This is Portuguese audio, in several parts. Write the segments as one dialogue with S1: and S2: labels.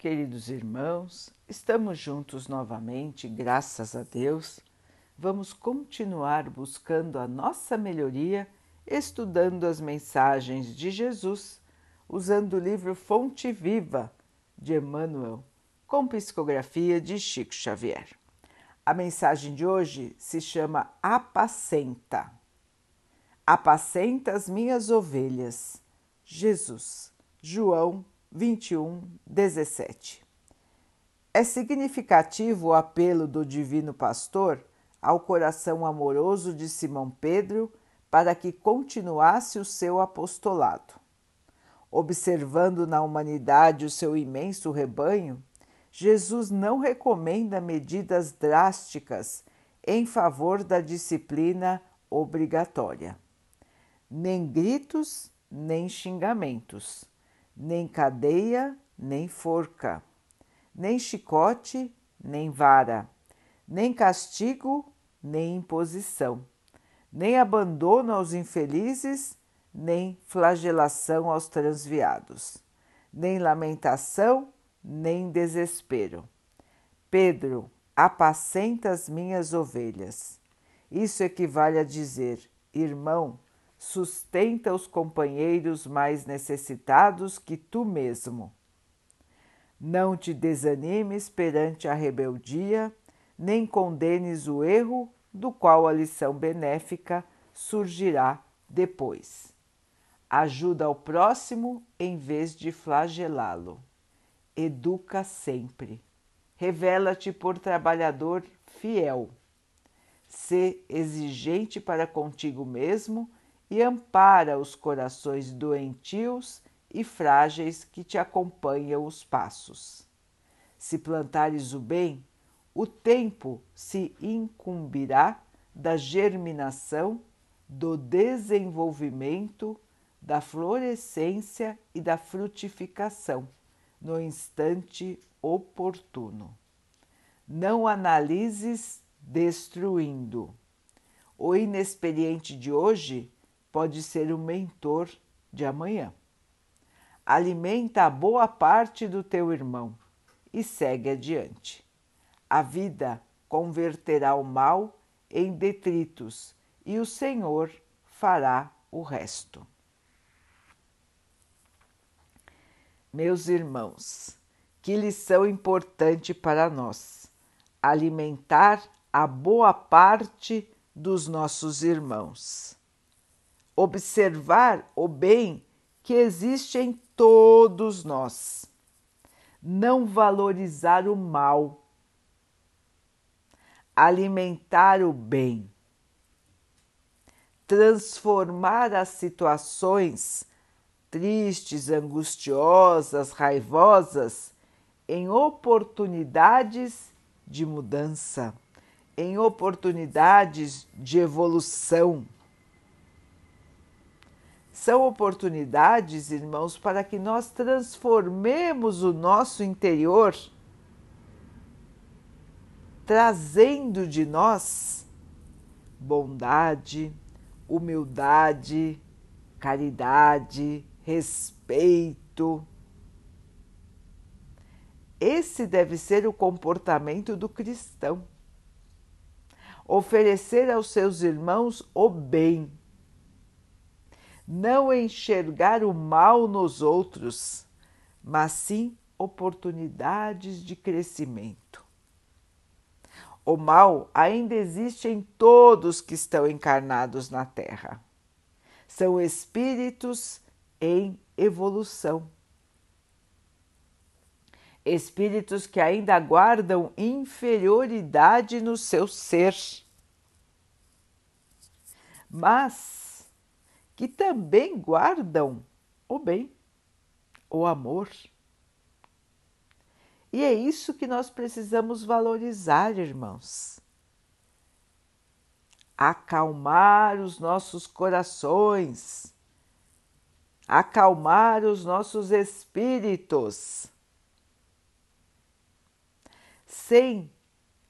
S1: queridos irmãos, estamos juntos novamente, graças a Deus. Vamos continuar buscando a nossa melhoria, estudando as mensagens de Jesus, usando o livro Fonte Viva de Emmanuel, com psicografia de Chico Xavier. A mensagem de hoje se chama Apacenta. Apacenta as minhas ovelhas. Jesus, João 21, 17. É significativo o apelo do Divino Pastor ao coração amoroso de Simão Pedro para que continuasse o seu apostolado. Observando na humanidade o seu imenso rebanho, Jesus não recomenda medidas drásticas em favor da disciplina obrigatória. Nem gritos, nem xingamentos nem cadeia, nem forca, nem chicote, nem vara, nem castigo, nem imposição, nem abandono aos infelizes, nem flagelação aos transviados, nem lamentação, nem desespero. Pedro, apacenta as minhas ovelhas. Isso equivale a dizer, irmão, sustenta os companheiros mais necessitados que tu mesmo. Não te desanimes perante a rebeldia, nem condenes o erro do qual a lição benéfica surgirá depois. Ajuda ao próximo em vez de flagelá-lo. Educa sempre. Revela-te por trabalhador fiel. Sê exigente para contigo mesmo e ampara os corações doentios e frágeis que te acompanham os passos. Se plantares o bem, o tempo se incumbirá da germinação, do desenvolvimento, da florescência e da frutificação no instante oportuno. Não analises destruindo. O inexperiente de hoje pode ser o mentor de amanhã. Alimenta a boa parte do teu irmão e segue adiante. A vida converterá o mal em detritos e o Senhor fará o resto. Meus irmãos, que lição importante para nós! Alimentar a boa parte dos nossos irmãos observar o bem que existe em todos nós, não valorizar o mal, alimentar o bem, transformar as situações tristes, angustiosas, raivosas em oportunidades de mudança, em oportunidades de evolução são oportunidades, irmãos, para que nós transformemos o nosso interior, trazendo de nós bondade, humildade, caridade, respeito. Esse deve ser o comportamento do cristão. Oferecer aos seus irmãos o bem não enxergar o mal nos outros, mas sim oportunidades de crescimento. O mal ainda existe em todos que estão encarnados na Terra. São espíritos em evolução. Espíritos que ainda guardam inferioridade no seu ser. Mas que também guardam o bem, o amor. E é isso que nós precisamos valorizar, irmãos. Acalmar os nossos corações, acalmar os nossos espíritos. Sem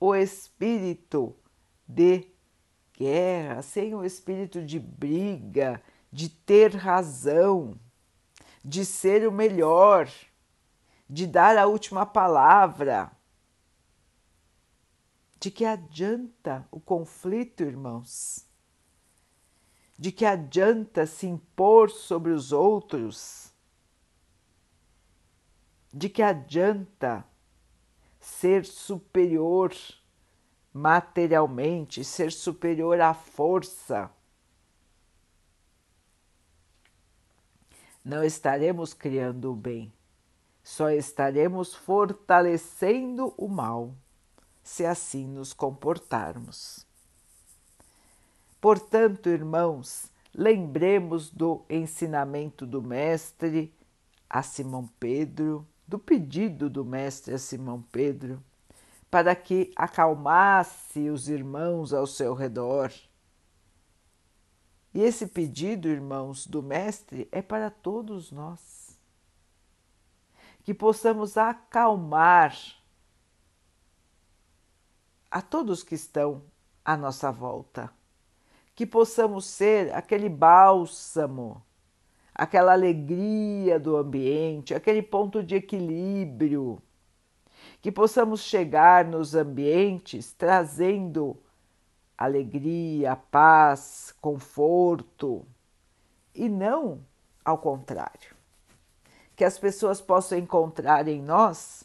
S1: o espírito de guerra, sem o espírito de briga, de ter razão, de ser o melhor, de dar a última palavra. De que adianta o conflito, irmãos? De que adianta se impor sobre os outros? De que adianta ser superior materialmente, ser superior à força? Não estaremos criando o bem, só estaremos fortalecendo o mal se assim nos comportarmos. Portanto, irmãos, lembremos do ensinamento do Mestre a Simão Pedro, do pedido do Mestre a Simão Pedro, para que acalmasse os irmãos ao seu redor. E esse pedido, irmãos, do Mestre é para todos nós. Que possamos acalmar a todos que estão à nossa volta. Que possamos ser aquele bálsamo, aquela alegria do ambiente, aquele ponto de equilíbrio. Que possamos chegar nos ambientes trazendo alegria, paz, conforto e não ao contrário. Que as pessoas possam encontrar em nós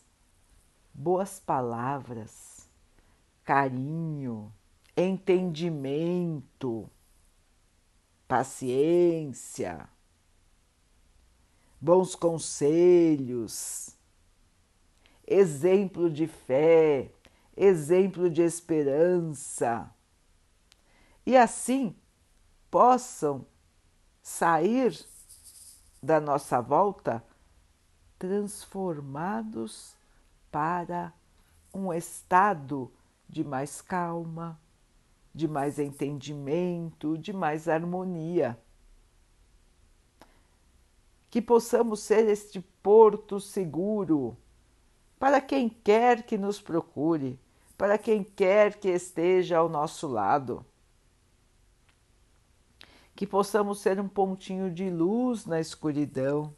S1: boas palavras, carinho, entendimento, paciência, bons conselhos, exemplo de fé, exemplo de esperança, e assim possam sair da nossa volta transformados para um estado de mais calma, de mais entendimento, de mais harmonia. Que possamos ser este porto seguro para quem quer que nos procure, para quem quer que esteja ao nosso lado. Que possamos ser um pontinho de luz na escuridão,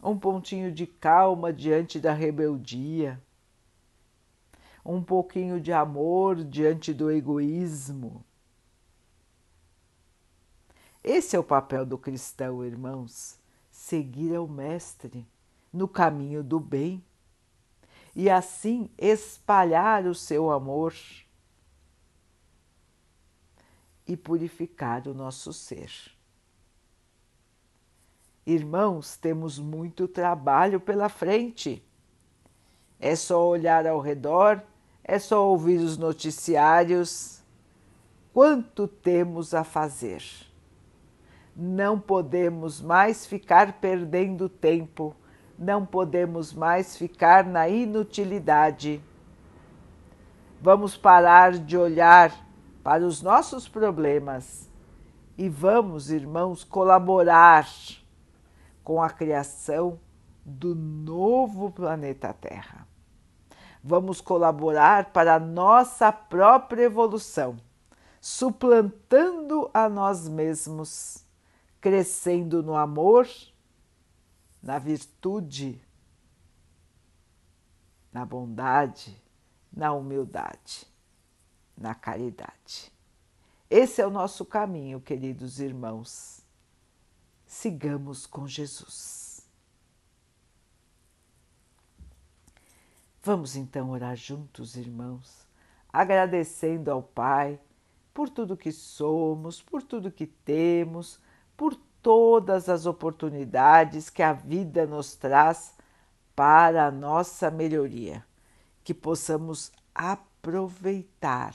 S1: um pontinho de calma diante da rebeldia. Um pouquinho de amor diante do egoísmo. Esse é o papel do cristão, irmãos, seguir ao Mestre no caminho do bem. E assim espalhar o seu amor e purificar o nosso ser. Irmãos, temos muito trabalho pela frente. É só olhar ao redor é só ouvir os noticiários. Quanto temos a fazer? Não podemos mais ficar perdendo tempo, não podemos mais ficar na inutilidade. Vamos parar de olhar para os nossos problemas e vamos, irmãos, colaborar com a criação do novo planeta Terra. Vamos colaborar para a nossa própria evolução, suplantando a nós mesmos, crescendo no amor, na virtude, na bondade, na humildade, na caridade. Esse é o nosso caminho, queridos irmãos. Sigamos com Jesus. Vamos então orar juntos, irmãos, agradecendo ao Pai por tudo que somos, por tudo que temos, por todas as oportunidades que a vida nos traz para a nossa melhoria, que possamos aproveitar,